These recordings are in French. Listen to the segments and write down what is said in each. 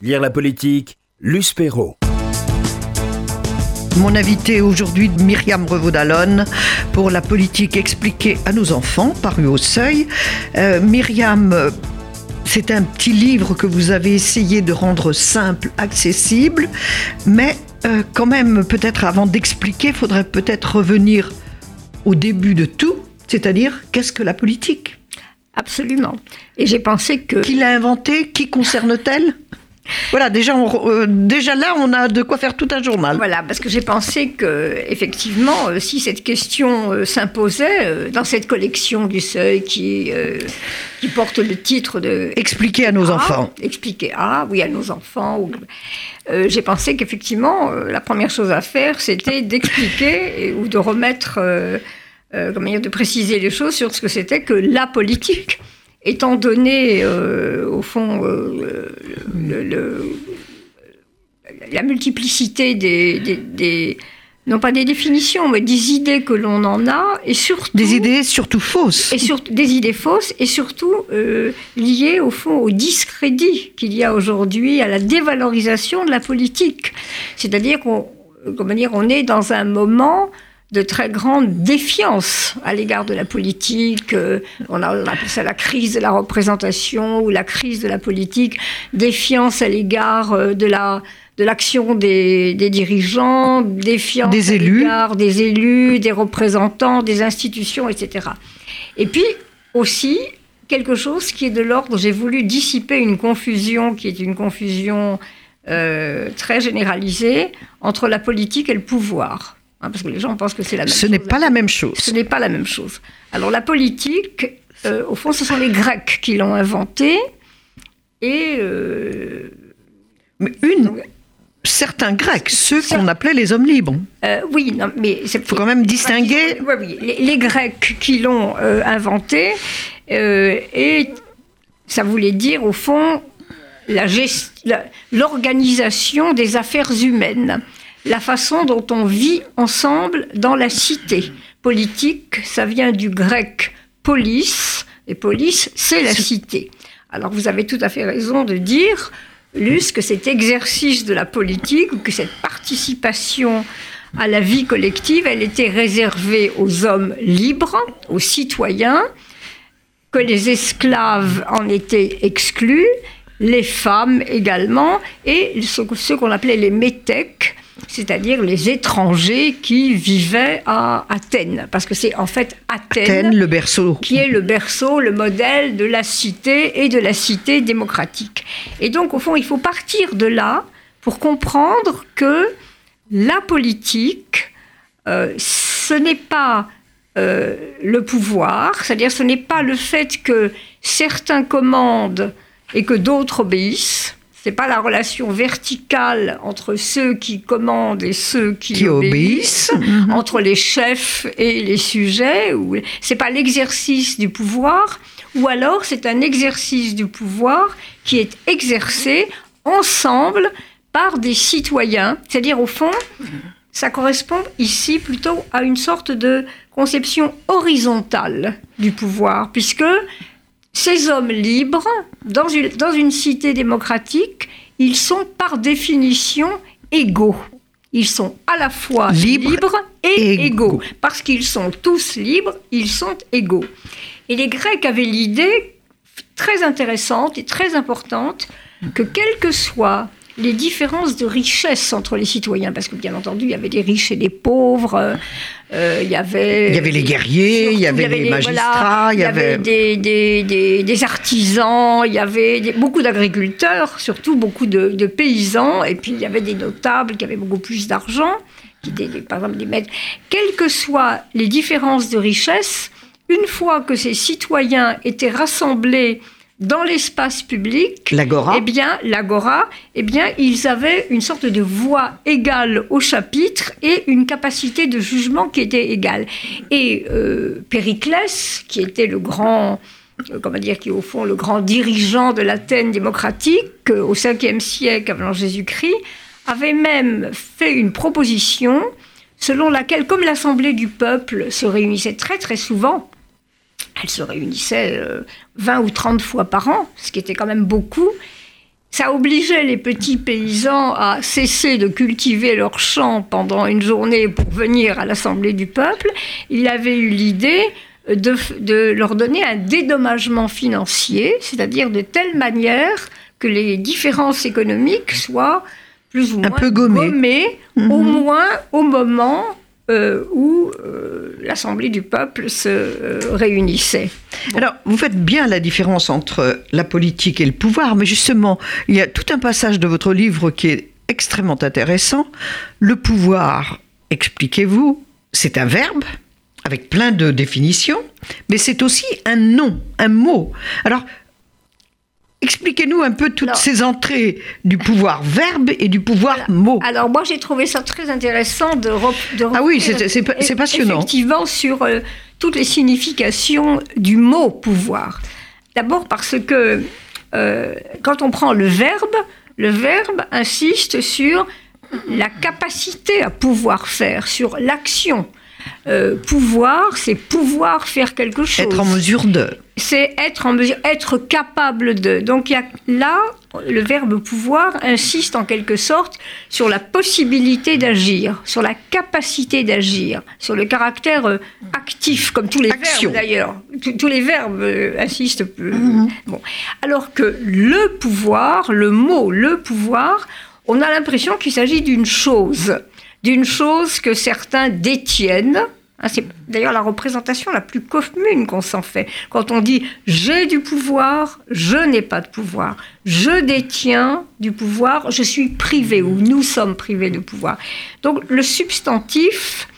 Lire la politique, Luce Perrault. Mon invité aujourd'hui, Myriam Revaud-Dallon, pour la politique expliquée à nos enfants, paru au seuil. Euh, Myriam, c'est un petit livre que vous avez essayé de rendre simple, accessible, mais euh, quand même, peut-être avant d'expliquer, il faudrait peut-être revenir au début de tout, c'est-à-dire qu'est-ce que la politique? Absolument. Et j'ai pensé que... Qui l'a inventée Qui concerne-t-elle? Voilà, déjà, euh, déjà là, on a de quoi faire tout un journal. Voilà, parce que j'ai pensé que, effectivement, euh, si cette question euh, s'imposait dans cette collection du Seuil qui, qui porte le titre de Expliquer à nos enfants. Expliquer à, oui, à nos enfants. j'ai pensé qu'effectivement, la première chose à faire, c'était d'expliquer ou de remettre, comment dire, de préciser les choses sur ce que c'était que la politique étant donné, euh, au fond, euh, la multiplicité des, non pas des définitions, mais des idées que l'on en a, et surtout... Des idées surtout fausses. Et sur, des idées fausses, et surtout euh, liées, au fond, au discrédit qu'il y a aujourd'hui, à la dévalorisation de la politique. C'est-à-dire qu'on comment dire, on est dans un moment de très grande défiance à l'égard de la politique. Euh, on, a, appelé ça la crise de la représentation ou la crise de la politique. Défiance à l'égard euh, de la de l'action des, dirigeants, défiance des élus. des élus, des représentants, des institutions, etc. Et puis aussi quelque chose qui est de l'ordre, j'ai voulu dissiper une confusion qui est une confusion euh, très généralisée entre la politique et le pouvoir. Hein, parce que les gens pensent que c'est la même chose. Ce n'est pas la même chose. Ce n'est pas la même chose. Alors la politique, euh, au fond, ce sont les Grecs qui l'ont inventée. Et. Euh, mais une. certains Grecs, ceux qu'on appelait les hommes libres. Euh, oui, non, mais il faut quand même distinguer. Oui, oui, les, Grecs qui l'ont inventé, et ça voulait dire au fond l'organisation des affaires humaines la façon dont on vit ensemble dans la cité. Politique, ça vient du grec polis, et polis, c'est la cité. Alors vous avez tout à fait raison de dire, Luce, que cet exercice de la politique, ou que cette participation à la vie collective, elle était réservée aux hommes libres, aux citoyens, que les esclaves en étaient exclus, les femmes également, et ceux qu'on appelait les métèques, c'est-à-dire les étrangers qui vivaient à Athènes, parce que c'est en fait Athènes, le berceau. qui est le berceau, le modèle de la cité et de la cité démocratique. Et donc, au fond, il faut partir de là pour comprendre que la politique, euh, ce n'est pas euh, le pouvoir, c'est-à-dire ce n'est pas le fait que certains commandent et que d'autres obéissent, c'est pas la relation verticale entre ceux qui commandent et ceux qui, obéissent, mhm. entre les chefs et les sujets. Ou c'est pas l'exercice du pouvoir, ou alors c'est un exercice du pouvoir qui est exercé ensemble par des citoyens. C'est-à-dire au fond, ça correspond ici plutôt à une sorte de conception horizontale du pouvoir, puisque ces hommes libres, dans une, dans une cité démocratique, ils sont par définition égaux. Ils sont à la fois libres, et, égaux. Parce qu'ils sont tous libres, ils sont égaux. Et les Grecs avaient l'idée très intéressante et très importante que quel que soit les différences de richesse entre les citoyens, parce que bien entendu, il y avait des riches et des pauvres, euh, il y avait... Il y avait les guerriers, il y avait, les magistrats, il y avait, des, des, des, artisans, il y avait beaucoup d'agriculteurs, surtout beaucoup de, paysans, et puis il y avait des notables qui avaient beaucoup plus d'argent, qui étaient par exemple des maîtres. Quelles que soient les différences de richesse, une fois que ces citoyens étaient rassemblés dans l'espace public, l'agora, eh bien, l'agora, eh bien, ils avaient une sorte de voix égale au chapitre et une capacité de jugement qui était égale. Et euh, Périclès, qui était le grand, euh, comment dire, qui est au fond le grand dirigeant de l'Athènes démocratique euh, au 5e siècle avant Jésus-Christ, avait même fait une proposition selon laquelle, comme l'Assemblée du peuple se réunissait très très souvent, elle se réunissait 20 euh, ou 30 fois par an, ce qui était quand même beaucoup. ça obligeait les petits paysans à cesser de cultiver leurs champs pendant une journée pour venir à l'Assemblée du peuple. Il avait eu l'idée de, de, leur donner un dédommagement financier, c'est-à-dire de telle manière que les différences économiques soient plus ou moins peu gommées, au mhm. moins au moment euh, où euh, l'Assemblée du peuple se euh, réunissait. Alors, vous faites bien la différence entre la politique et le pouvoir, mais justement, il y a tout un passage de votre livre qui est extrêmement intéressant. Le pouvoir, expliquez-vous, c'est un verbe avec plein de définitions, mais c'est aussi un nom, un mot. Alors, Expliquez-nous un peu toutes ces entrées du pouvoir verbe et du pouvoir mot. Alors moi j'ai trouvé ça très intéressant de, de Ah oui, c'est passionnant. Effectivement sur euh, toutes les significations du mot pouvoir. D'abord parce que euh, quand on prend le verbe, le verbe insiste sur la capacité à pouvoir faire, sur l'action. Euh, pouvoir, c'est pouvoir faire quelque chose. Être en mesure de. C'est être en mesure, être capable de. Donc y a, là, le verbe pouvoir insiste en quelque sorte sur la possibilité d'agir, sur la capacité d'agir, sur le caractère euh, actif, comme tous les verbes d'ailleurs. Tous les verbes euh, insistent. Mhm. bon. Alors que le pouvoir, le mot le pouvoir, on a l'impression qu'il s'agit d'une chose d'une chose que certains détiennent. Hein, c'est d'ailleurs la représentation la plus commune qu'on s'en fait. Quand on dit j'ai du pouvoir, je n'ai pas de pouvoir. Je détiens du pouvoir, je suis privé ou nous sommes privés de pouvoir. Donc le substantif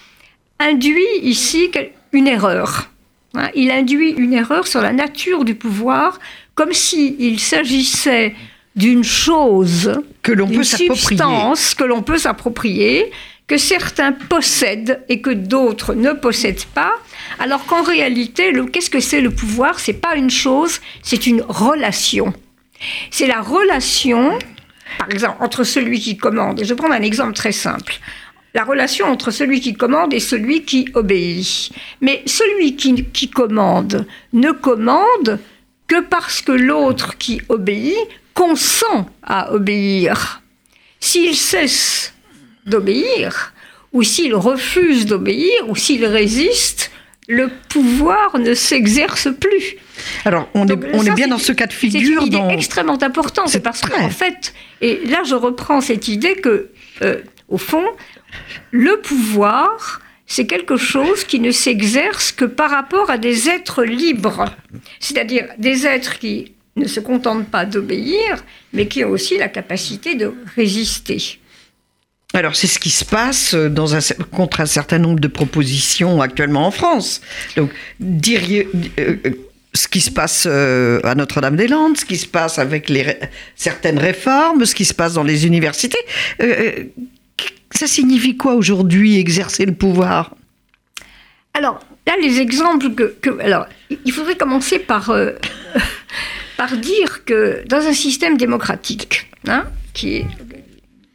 induit ici une erreur. Hein, il induit une erreur sur la nature du pouvoir, comme s'il s'agissait d'une chose, que l'on peut substance que l'on peut s'approprier, que certains possèdent et que d'autres ne possèdent pas, alors qu'en réalité, qu'est-ce que c'est le pouvoir? C'est pas une chose, c'est une relation. C'est la relation, par exemple, entre celui qui commande. Je prendre un exemple très simple. La relation entre celui qui commande et celui qui obéit. Mais celui qui, qui commande ne commande que parce que l'autre qui obéit consent à obéir. S'il cesse d'obéir, ou s'il refuse d'obéir, ou s'il résiste, le pouvoir ne s'exerce plus. Alors, on, est, on est, bien dans ce cas de figure. C'est une idée extrêmement importante. C'est parce qu'en fait, et là je reprends cette idée que, euh, au fond, le pouvoir, c'est quelque chose qui ne s'exerce que par rapport à des êtres libres. C'est-à-dire des êtres qui ne se contentent pas d'obéir, mais qui ont aussi la capacité de résister. Alors c'est ce qui se passe un, contre un certain nombre de propositions actuellement en France. Donc diriez, euh, ce qui se passe euh, à Notre-Dame-des-Landes, ce qui se passe avec certaines réformes, ce qui se passe dans les universités. Euh, ça signifie quoi aujourd'hui exercer le pouvoir? Alors là, les exemples que, que, alors il faudrait commencer par par dire que dans un système démocratique, hein, qui est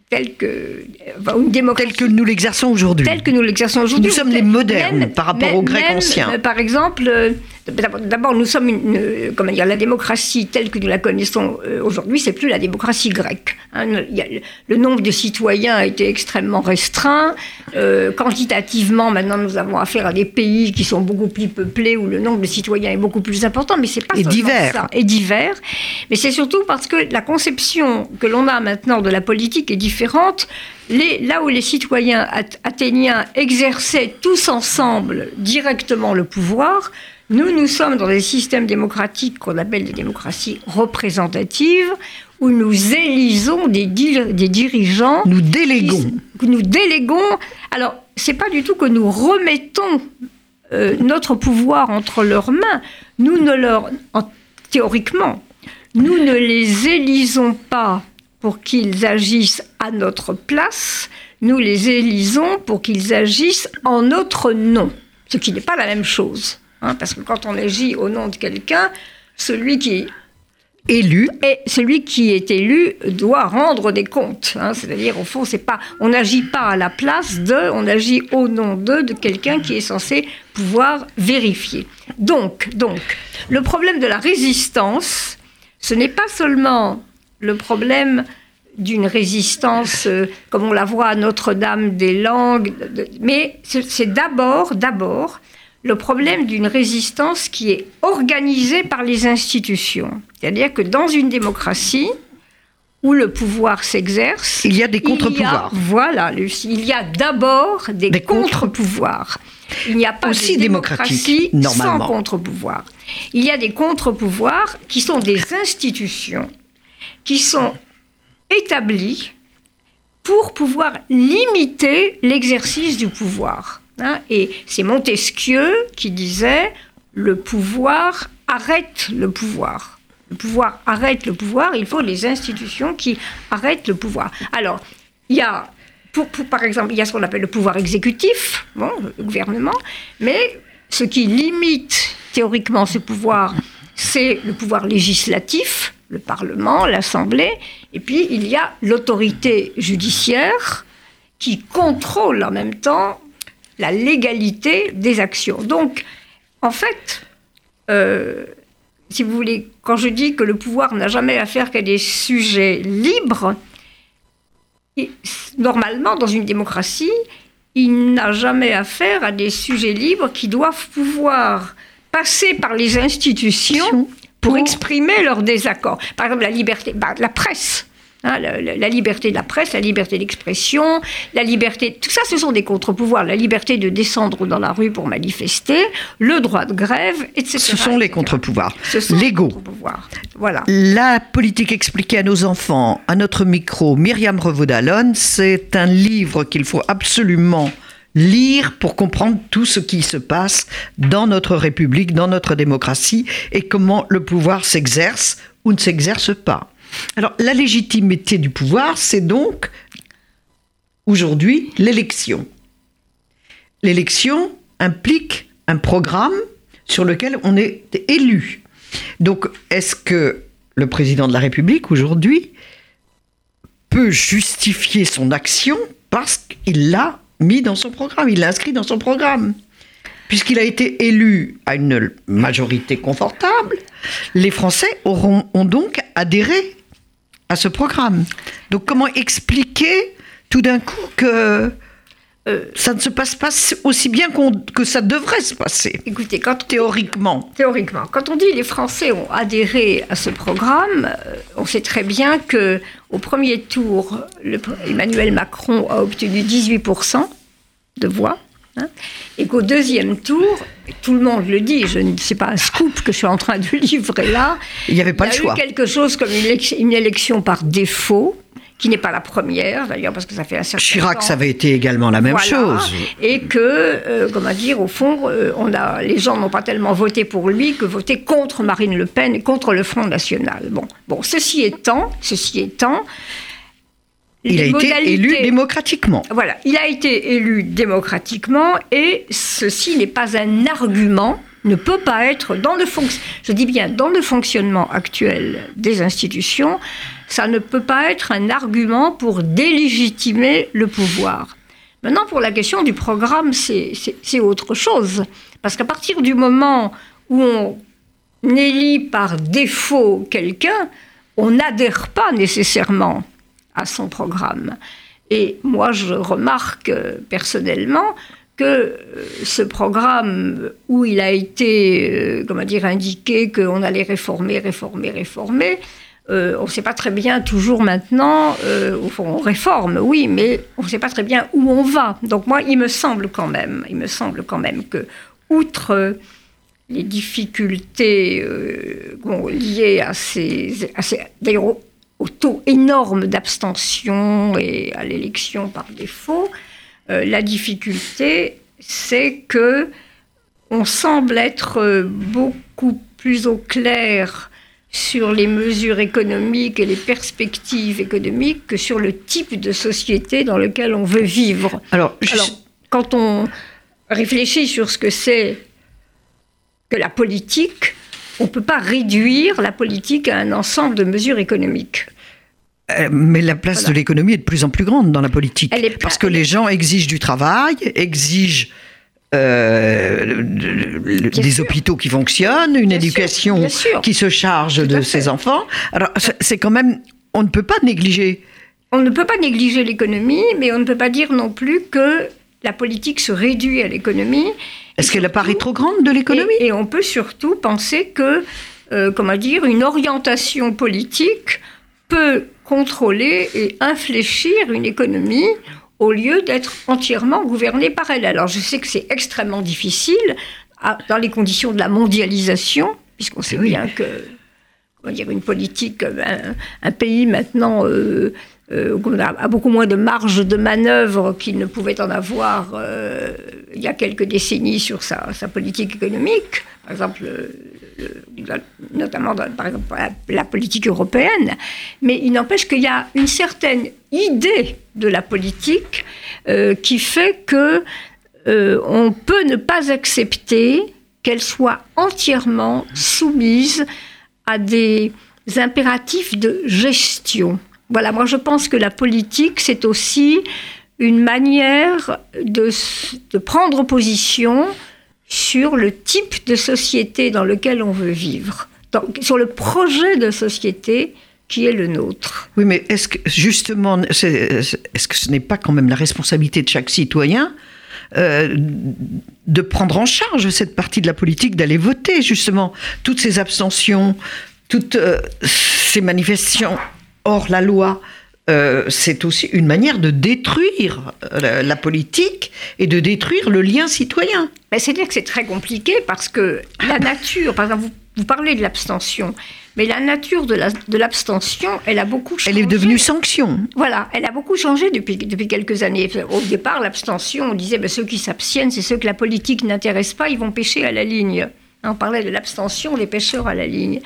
tel que une démocratie tel que nous l'exerçons aujourd'hui. Tel que nous l'exerçons aujourd'hui. Nous sommes les modernes par rapport aux Grecs anciens. Euh, par exemple, euh, D'abord, nous sommes une, comment dire, la démocratie telle que nous la connaissons euh, aujourd'hui, c'est plus la démocratie grecque. Hein. le nombre de citoyens a été extrêmement restreint. Euh, quantitativement, maintenant, nous avons affaire à des pays qui sont beaucoup plus peuplés où le nombre de citoyens est beaucoup plus important, mais c'est pas et divers. ça. Et divers. Mais c'est surtout parce que la conception que l'on a maintenant de la politique est différente. Les, là où les citoyens athéniens exerçaient tous ensemble directement le pouvoir, nous, nous sommes dans des systèmes démocratiques qu'on appelle des démocraties représentatives, où nous élisons des, des dirigeants. Nous déléguons. nous déléguons. Alors, c'est pas du tout que nous remettons euh, notre pouvoir entre leurs mains. Nous ne leur. théoriquement, nous ne les élisons pas pour qu'ils agissent à notre place, nous les élisons pour qu'ils agissent en notre nom, ce qui n'est pas la même chose. Hein, parce que quand on agit au nom de quelqu'un, celui qui est élu et celui qui est élu doit rendre des comptes. Hein. C'est-à-dire, au fond, c'est pas, on n'agit pas à la place de, on agit au nom de, de quelqu'un qui est censé pouvoir vérifier. Donc, donc, le problème de la résistance, ce n'est pas seulement le problème d'une résistance, euh, comme on la voit à Notre-Dame des langues, mais c'est d'abord, d'abord, le problème d'une résistance qui est organisée par les institutions. C'est-à-dire que dans une démocratie, où le pouvoir s'exerce. Il y a des contre-pouvoirs. Voilà, il y a d'abord des, contre-pouvoirs. Il n'y a pas Aussi de démocratie sans contre-pouvoir. Il y a des contre-pouvoirs qui sont des institutions qui sont établies pour pouvoir limiter l'exercice du pouvoir. Hein. Et c'est Montesquieu qui disait le pouvoir arrête le pouvoir. Le pouvoir arrête le pouvoir, il faut les institutions qui arrêtent le pouvoir. Alors, il y a, par exemple, il y a ce qu'on appelle le pouvoir exécutif, bon, le gouvernement, mais ce qui limite théoriquement ce pouvoir, c'est le pouvoir législatif, le Parlement, l'Assemblée, et puis il y a l'autorité judiciaire qui contrôle en même temps la légalité des actions. Donc, en fait, euh, si vous voulez, quand je dis que le pouvoir n'a jamais affaire qu'à des sujets libres, normalement, dans une démocratie, il n'a jamais affaire à des sujets libres qui doivent pouvoir passer par les institutions pour, exprimer leur désaccord. Par exemple, la liberté, bah, la presse. Hein, la, liberté de la presse, la liberté d'expression, la liberté, tout ça, ce sont des contre-pouvoirs. La liberté de descendre dans la rue pour manifester, le droit de grève, etc. Ce sont les contre-pouvoirs. Légaux. Voilà. La politique expliquée à nos enfants, à notre micro, Myriam Revaud-Dallon, c'est un livre qu'il faut absolument lire pour comprendre tout ce qui se passe dans notre République, dans notre démocratie et comment le pouvoir s'exerce ou ne s'exerce pas. Alors, la légitimité du pouvoir, c'est donc aujourd'hui l'élection. L'élection implique un programme sur lequel on est élu. Donc, est-ce que le président de la République aujourd'hui peut justifier son action parce qu'il l'a mis dans son programme, il l'a inscrit dans son programme? Puisqu'il a été élu à une majorité confortable, les Français auront, ont donc adhéré à ce programme. Donc comment expliquer tout d'un coup que euh, ça ne se passe pas aussi bien que ça devrait se passer? Écoutez, quand théoriquement. théoriquement, quand on dit les Français ont adhéré à ce programme, euh, on sait très bien que au premier tour, Emmanuel Macron a obtenu 18% de voix. Hein, et qu'au deuxième tour, tout le monde le dit, je ne sais pas un scoop que je suis en train de livrer là. Il n'y avait pas. Il y a eu quelque chose comme une, élection par défaut qui n'est pas la première d'ailleurs parce que ça fait un certain Chirac, ça avait été également la même chose. Et que, euh, comment dire, au fond, euh, on a, les gens n'ont pas tellement voté pour lui que voté contre Marine Le Pen et contre le Front National. Bon, bon, ceci étant, ceci étant, il a été élu démocratiquement. Voilà, il a été élu démocratiquement et ceci n'est pas un argument, ne peut pas être dans le je dis bien dans le fonctionnement actuel des institutions, ça ne peut pas être un argument pour délégitimer le pouvoir. Maintenant, pour la question du programme, c'est autre chose. Parce qu'à partir du moment où on élit par défaut quelqu'un, on n'adhère pas nécessairement à son programme. Et moi, je remarque euh, personnellement que euh, ce programme où il a été, euh, comment dire, indiqué qu'on allait réformer, réformer, réformer, on ne sait pas très bien toujours maintenant, fond, on réforme, oui, mais on ne sait pas très bien où on va. Donc moi, il me semble quand même, il me semble quand même que, outre les difficultés liées à ces, à ces au taux énorme d'abstention et à l'élection par défaut, euh, la difficulté, c'est que on semble être beaucoup plus au clair sur les mesures économiques et les perspectives économiques que sur le type de société dans lequel on veut vivre. Alors, quand on réfléchit sur ce que c'est que la politique, on ne peut pas réduire la politique à un ensemble de mesures économiques. Euh, mais la place de l'économie est de plus en plus grande dans la politique. parce que les gens exigent du travail, exigent euh, des hôpitaux qui fonctionnent, une éducation qui se charge de ses enfants. Alors c'est quand même on ne peut pas négliger. On ne peut pas négliger l'économie, mais on ne peut pas dire non plus que la politique se réduit à l'économie. Est-ce qu'elle apparaît trop grande de l'économie? et, on peut surtout penser que, euh, comment dire, une orientation politique peut contrôler et infléchir une économie au lieu d'être entièrement gouvernée par elle. Alors je sais que c'est extrêmement difficile dans les conditions de la mondialisation, puisqu'on sait bien que dire, une politique, un, pays maintenant euh, euh, a, beaucoup moins de marge de manœuvre qu'il ne pouvait en avoir euh, il y a quelques décennies sur sa, politique économique, par exemple, notamment par exemple la, politique européenne. Mais il n'empêche qu'il y a une certaine idée de la politique qui fait que on peut ne pas accepter qu'elle soit entièrement soumise à des impératifs de gestion. Voilà, moi je pense que la politique, c'est aussi une manière de, prendre position sur le type de société dans lequel on veut vivre, sur le projet de société qui est le nôtre. Oui, mais est-ce que justement, est-ce que ce n'est pas quand même la responsabilité de chaque citoyen euh, de prendre en charge cette partie de la politique, d'aller voter justement toutes ces abstentions, toutes euh, ces manifestations? Hors la loi. Euh, c'est aussi une manière de détruire la, politique et de détruire le lien citoyen. Mais c'est-à-dire que c'est très compliqué parce que la nature, par exemple, vous parlez de l'abstention. Mais la nature de l'abstention, elle a beaucoup changé. Elle est devenue sanction. Voilà, elle a beaucoup changé depuis, depuis quelques années. Au départ, l'abstention, on disait ben, ceux qui s'abstiennent, c'est ceux que la politique n'intéresse pas, ils vont pêcher à la ligne. On parlait de l'abstention des pêcheurs à la ligne.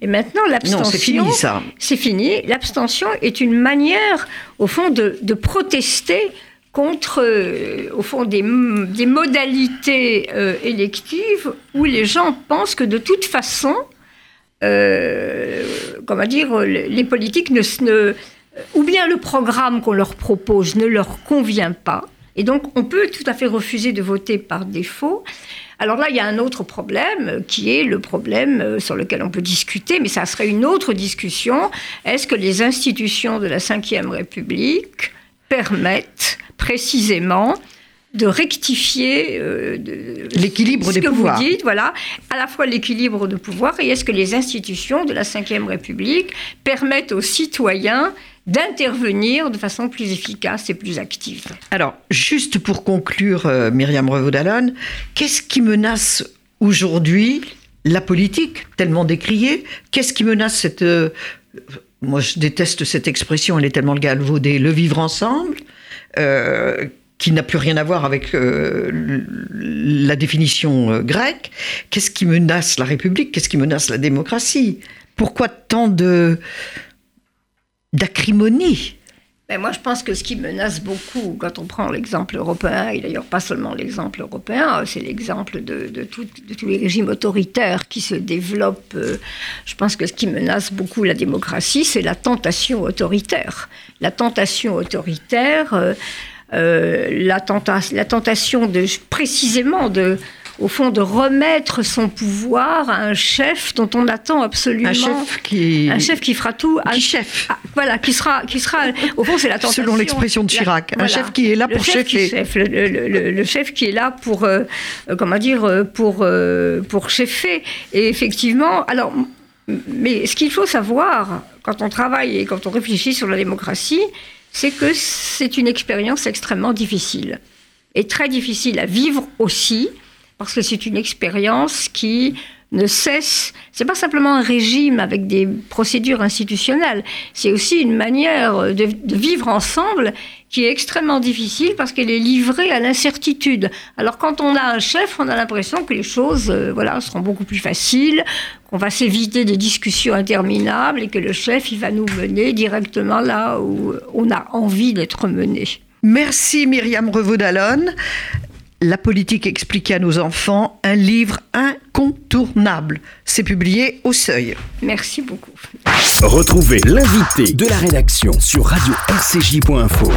Et maintenant, l'abstention. c'est fini ça. C'est fini. L'abstention est une manière, au fond, de, de protester contre, euh, au fond, des, des modalités euh, électives où les gens pensent que de toute façon, euh, comment dire, les politiques ne, ne, ou bien le programme qu'on leur propose ne leur convient pas, et donc on peut tout à fait refuser de voter par défaut. Alors là, il y a un autre problème qui est le problème euh, sur lequel on peut discuter, mais ça serait une autre discussion. Est-ce que les institutions de la Ve République permettent précisément de rectifier euh, l'équilibre des que pouvoirs. Vous dites, voilà, à la fois l'équilibre de pouvoir et est-ce que les institutions de la Ve République permettent aux citoyens d'intervenir de façon plus efficace et plus active. Alors, juste pour conclure, euh, Myriam Revaud-Dallon, qu'est-ce qui menace aujourd'hui la politique, tellement décriée? Qu'est-ce qui menace cette... Euh, moi, je déteste cette expression, elle est tellement galvaudée, le vivre ensemble qui n'a plus rien à voir avec euh, la définition euh, grecque? Qu'est-ce qui menace la République? Qu'est-ce qui menace la démocratie? Pourquoi tant de d'acrimonie ben moi, je pense que ce qui menace beaucoup, quand on prend l'exemple européen, et d'ailleurs pas seulement l'exemple européen, c'est l'exemple de, de, tous les régimes autoritaires qui se développent. Euh, je pense que ce qui menace beaucoup la démocratie, c'est la tentation autoritaire. La tentation autoritaire, euh, la, la, tentation de précisément de au fond, de remettre son pouvoir à un chef dont on attend absolument. Un chef qui. Un chef qui fera tout. Qui chef. Ah, voilà, qui sera, qui sera. Au fond, c'est la tentation. Selon l'expression de Chirac. un chef qui est là pour chefer. Chef, le, chef qui est là pour. Euh, euh, comment dire Pour, pour chefer. Et effectivement, alors. Mais ce qu'il faut savoir, quand on travaille et quand on réfléchit sur la démocratie, c'est que c'est une expérience extrêmement difficile. Et très difficile à vivre aussi, parce que c'est une expérience qui ne cesse. C'est pas simplement un régime avec des procédures institutionnelles, c'est aussi une manière de, vivre ensemble qui est extrêmement difficile parce qu'elle est livrée à l'incertitude. Alors quand on a un chef, on a l'impression que les choses, euh, voilà, seront beaucoup plus faciles, qu'on va s'éviter des discussions interminables et que le chef, il va nous mener directement là où on a envie d'être mené. Merci Myriam Revaud-Dallon. La politique expliquée à nos enfants, un livre incontournable. C'est publié au Seuil. Merci beaucoup. Retrouvez l'invité de la rédaction sur radio-rcj.info.